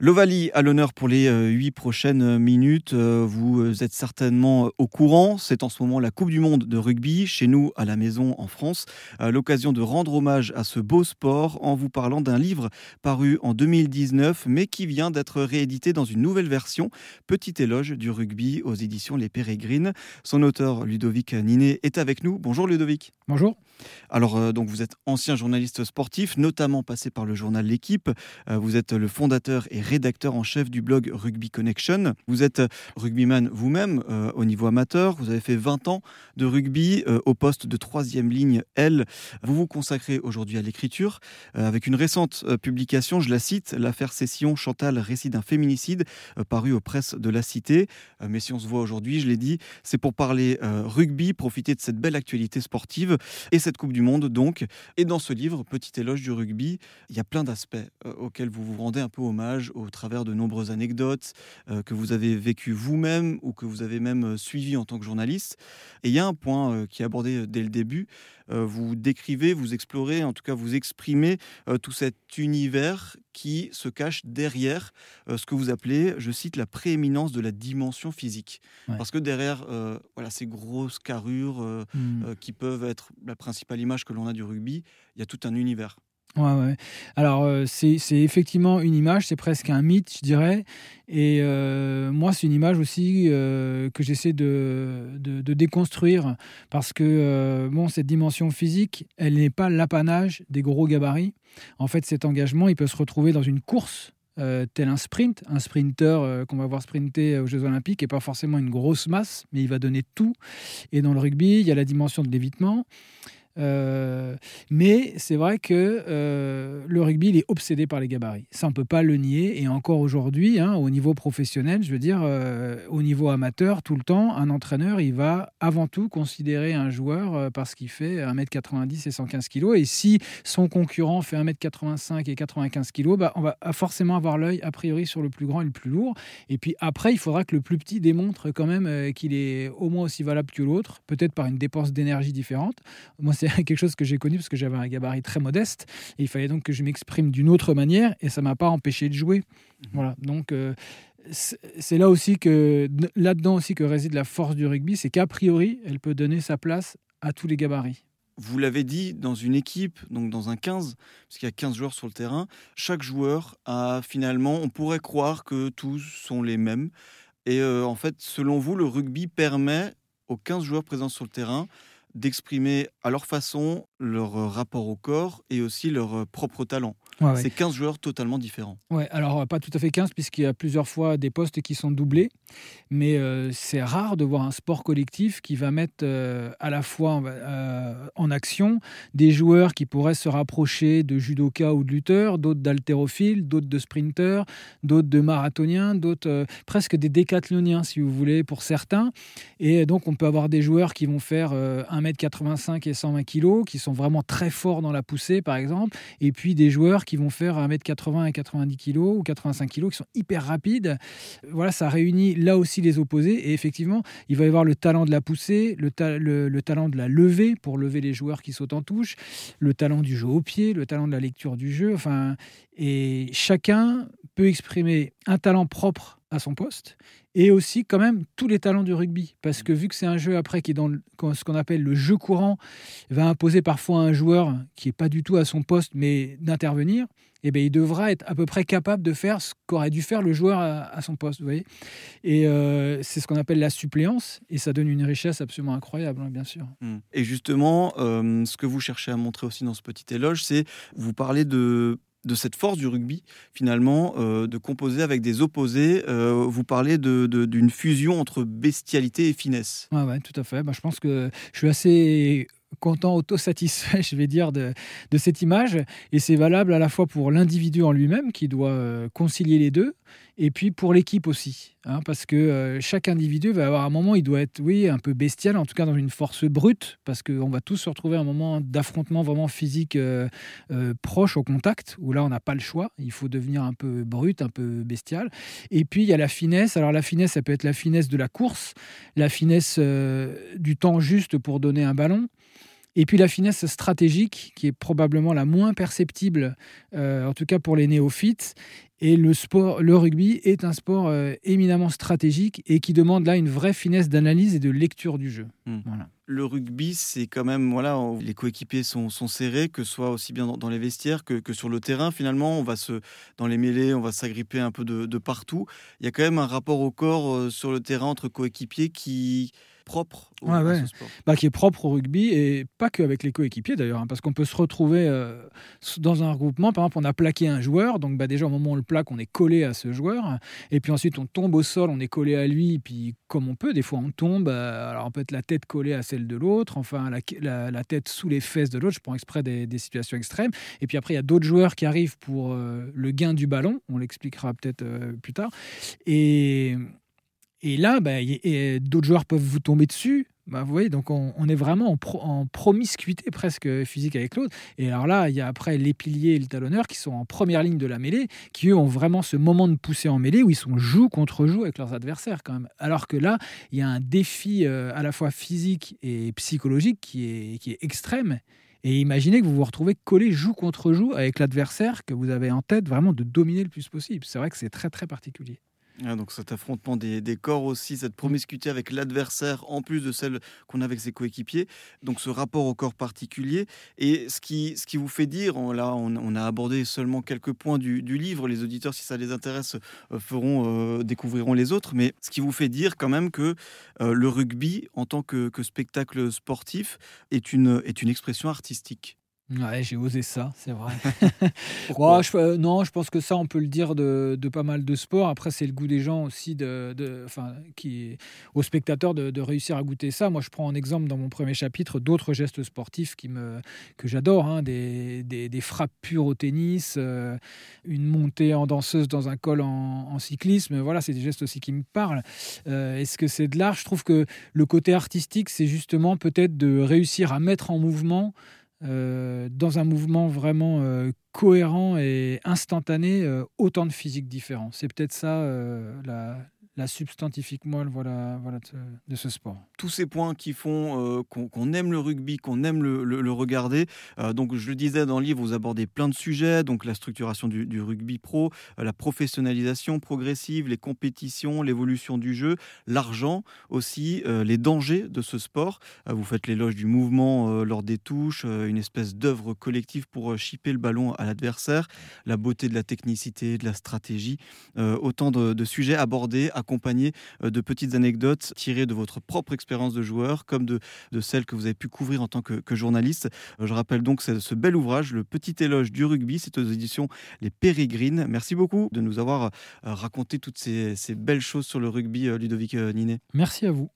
L'Ovalie à l'honneur pour les euh, huit prochaines minutes. Euh, vous êtes certainement au courant. C'est en ce moment la Coupe du Monde de rugby chez nous à la maison en France. L'occasion de rendre hommage à ce beau sport en vous parlant d'un livre paru en 2019 mais qui vient d'être réédité dans une nouvelle version. Petit éloge du rugby aux éditions Les Pérégrines. Son auteur Ludovic Ninet est avec nous. Bonjour Ludovic. Bonjour. Alors euh, donc vous êtes ancien journaliste sportif, notamment passé par le journal L'équipe. vous êtes le fondateur et rédacteur en chef du blog Rugby Connection. Vous êtes rugbyman vous-même euh, au niveau amateur. Vous avez fait 20 ans de rugby euh, au poste de troisième ligne L. Vous vous consacrez aujourd'hui à l'écriture euh, avec une récente publication, je la cite, l'affaire Session Chantal, récit d'un féminicide, paru aux presses de la Cité. mais si on se voit aujourd'hui, je l'ai dit, c'est pour parler rugby, profiter de cette belle actualité sportive et Coupe du Monde donc. Et dans ce livre, Petit éloge du rugby, il y a plein d'aspects auxquels vous vous rendez un peu hommage au travers de nombreuses anecdotes euh, que vous avez vécues vous-même ou que vous avez même euh, suivies en tant que journaliste. Et il y a un point euh, qui est abordé dès le début. Vous décrivez, vous explorez, en tout cas vous exprimez tout cet univers qui se cache derrière ce que vous appelez, je cite, la prééminence de la dimension physique. Parce que derrière voilà, ces grosses carrures mmh. qui peuvent être la principale image que l'on a du rugby, il y a tout un univers. Alors, euh, c'est effectivement une image, c'est presque un mythe, je dirais. Et euh, moi, c'est une image aussi euh, que j'essaie de, de, déconstruire parce que, bon, cette dimension physique, elle n'est pas l'apanage des gros gabarits. En fait, cet engagement, il peut se retrouver dans une course tel un sprint, un sprinter qu'on va voir sprinter aux Jeux Olympiques et pas forcément une grosse masse, mais il va donner tout. Et dans le rugby, il y a la dimension de l'évitement. Euh, mais c'est vrai que euh, le rugby, il est obsédé par les gabarits. Ça, on ne peut pas le nier. Et encore aujourd'hui, hein, au niveau professionnel, je veux dire, euh, au niveau amateur, tout le temps, un entraîneur, il va avant tout considérer un joueur parce qu'il fait 1m90 et 115 kg. Et si son concurrent fait 1m85 et 95 kg, bah, on va forcément avoir l'œil a priori sur le plus grand et le plus lourd. Et puis après, il faudra que le plus petit démontre quand même qu'il est au moins aussi valable que l'autre, peut-être par une dépense d'énergie différente. Moi, c'est quelque chose que j'ai connu parce que j'avais un gabarit très modeste et il fallait donc que je m'exprime d'une autre manière et ça m'a pas empêché de jouer. Mhm. Voilà, donc euh, c'est là aussi que là-dedans aussi que réside la force du rugby, c'est qu'a priori, elle peut donner sa place à tous les gabarits. Vous l'avez dit, dans une équipe, donc dans un 15, parce qu'il y a 15 joueurs sur le terrain, chaque joueur a finalement, on pourrait croire que tous sont les mêmes. Et euh, en fait, selon vous, le rugby permet aux 15 joueurs présents sur le terrain d'exprimer à leur façon leur euh, rapport au corps et aussi leur euh, propre talent. C'est 15 joueurs totalement différents. Ouais, alors pas tout à fait 15 puisqu'il y a plusieurs fois des postes qui sont doublés, mais euh, c'est rare de voir un sport collectif qui va mettre à la fois en action des joueurs qui pourraient se rapprocher de judoka ou de lutteurs, d'autres d'haltérophiles, d'autres de sprinteurs, d'autres de marathoniens, d'autres presque des décathloniens si vous voulez pour certains. Et donc on peut avoir des joueurs qui vont faire 1m85 et 120 kg, qui sont vraiment très forts dans la poussée, par exemple, et puis des joueurs qui vont faire 1m80 et 90 kg ou 85 kg, qui sont hyper rapides. Voilà, ça réunit là aussi les opposés, et effectivement, il va y avoir le talent de la poussée, le, le, talent de la levée pour lever les joueurs qui sautent en touche, le talent du jeu au pied, le talent de la lecture du jeu, enfin, et chacun peut exprimer un talent propre à son poste et aussi quand même tous les talents du rugby. Parce que vu que c'est un jeu après qui est dans ce qu'on appelle le jeu courant va imposer parfois à un joueur qui est pas du tout à son poste mais d'intervenir et eh bien il devra être à peu près capable de faire ce qu'aurait dû faire le joueur à, son poste vous voyez. Et euh, c'est ce qu'on appelle la suppléance et ça donne une richesse absolument incroyable hein, bien sûr. Mmh. et justement euh, ce que vous cherchez à montrer aussi dans ce petit éloge c'est vous parlez de de cette force du rugby, finalement, euh, de composer avec des opposés. Euh, vous parlez d'une fusion entre bestialité et finesse. Oui, ouais, tout à fait. Bah, je pense que je suis assez content, autosatisfait, je vais dire, de, cette image. Et c'est valable à la fois pour l'individu en lui-même, qui doit euh, concilier les deux, et puis pour l'équipe aussi. Hein, parce que euh, chaque individu va avoir un moment, il doit être, oui, un peu bestial, en tout cas dans une force brute, parce qu'on va tous se retrouver à un moment d'affrontement vraiment physique euh, proche au contact, où là, on n'a pas le choix. Il faut devenir un peu brut, un peu bestial. Et puis, il y a la finesse. Alors, la finesse, ça peut être la finesse de la course, la finesse du temps juste pour donner un ballon. Et puis la finesse stratégique, qui est probablement la moins perceptible, en tout cas pour les néophytes. Et le sport, le rugby est un sport éminemment stratégique et qui demande là une vraie finesse d'analyse et de lecture du jeu. Hmm. Voilà le rugby, c'est quand même, voilà, les coéquipiers sont, serrés, que ce soit aussi bien dans, les vestiaires que, sur le terrain. Finalement, on va se, dans les mêlées, on va s'agripper un peu de, partout. Il y a quand même un rapport au corps euh, sur le terrain entre coéquipiers qui, propre au, sport. Bah, qui est propre au rugby et pas qu'avec les coéquipiers d'ailleurs, hein, parce qu'on peut se retrouver euh, dans un regroupement. Par exemple, on a plaqué un joueur, donc bah, déjà au moment où on le plaque, on est collé à ce joueur, et puis ensuite on tombe au sol, on est collé à lui, et puis comme on peut, des fois on tombe, euh, alors on peut être la tête collée à celle de l'autre, enfin la, la, tête sous les fesses de l'autre, je prends exprès des, des, situations extrêmes, et puis après il y a d'autres joueurs qui arrivent pour euh, le gain du ballon, on l'expliquera peut-être plus tard, et et là, bah, d'autres joueurs peuvent vous tomber dessus. Bah, vous voyez, donc on, est vraiment en, promiscuité presque physique avec l'autre. Et alors là, il y a après les piliers et le talonneur qui sont en première ligne de la mêlée, qui eux ont vraiment ce moment de pousser en mêlée où ils sont joue contre joue avec leurs adversaires quand même. Alors que là, il y a un défi euh, à la fois physique et psychologique qui est, qui est extrême. Et imaginez que vous vous retrouvez collé joue contre joue avec l'adversaire que vous avez en tête vraiment de dominer le plus possible. C'est vrai que c'est très très particulier. Ah, donc cet affrontement des, corps aussi, cette promiscuité avec l'adversaire, en plus de celle qu'on a avec ses coéquipiers. Donc ce rapport au corps particulier. Et ce qui, ce qui vous fait dire, là on, a abordé seulement quelques points du, livre, les auditeurs si ça les intéresse euh, feront, euh, découvriront les autres, mais ce qui vous fait dire quand même que euh, le rugby en tant que, que spectacle sportif est une, est une expression artistique. Ouais, j'ai osé ça, c'est vrai. je, euh, non, je pense que ça, on peut le dire de, de pas mal de sports. Après, c'est le goût des gens aussi, de, de enfin, qui, aux spectateurs, de, de, réussir à goûter ça. Moi, je prends en exemple dans mon premier chapitre d'autres gestes sportifs qui me, que j'adore, hein, des, des, des, frappes pures au tennis, euh, une montée en danseuse dans un col en, en cyclisme. Voilà, c'est des gestes aussi qui me parlent. Euh, est-ce que c'est de l'art? Je trouve que le côté artistique, c'est justement peut-être de réussir à mettre en mouvement euh, dans un mouvement vraiment euh, cohérent et instantané, euh, autant de physiques différents. C'est peut-être ça la, la substantifique moelle voilà, voilà de, ce sport. Tous ces points qui font euh, qu'on aime le rugby, qu'on aime le, regarder. Euh, donc, je le disais dans le livre, vous abordez plein de sujets, donc la structuration du, rugby pro, euh, la professionnalisation progressive, les compétitions, l'évolution du jeu, l'argent aussi, les dangers de ce sport. vous faites l'éloge du mouvement lors des touches, une espèce d'œuvre collective pour chipper le ballon à l'adversaire, la beauté de la technicité, de la stratégie, autant de, sujets abordés à accompagné euh, de petites anecdotes tirées de votre propre expérience de joueur, comme de, de celles que vous avez pu couvrir en tant que, journaliste. Euh, je rappelle donc ce, ce, bel ouvrage, Le Petit éloge du rugby, c'est aux éditions Les Pérégrines. Merci beaucoup de nous avoir euh, raconté toutes ces, ces belles choses sur le rugby, Ludovic Ninet. Merci à vous.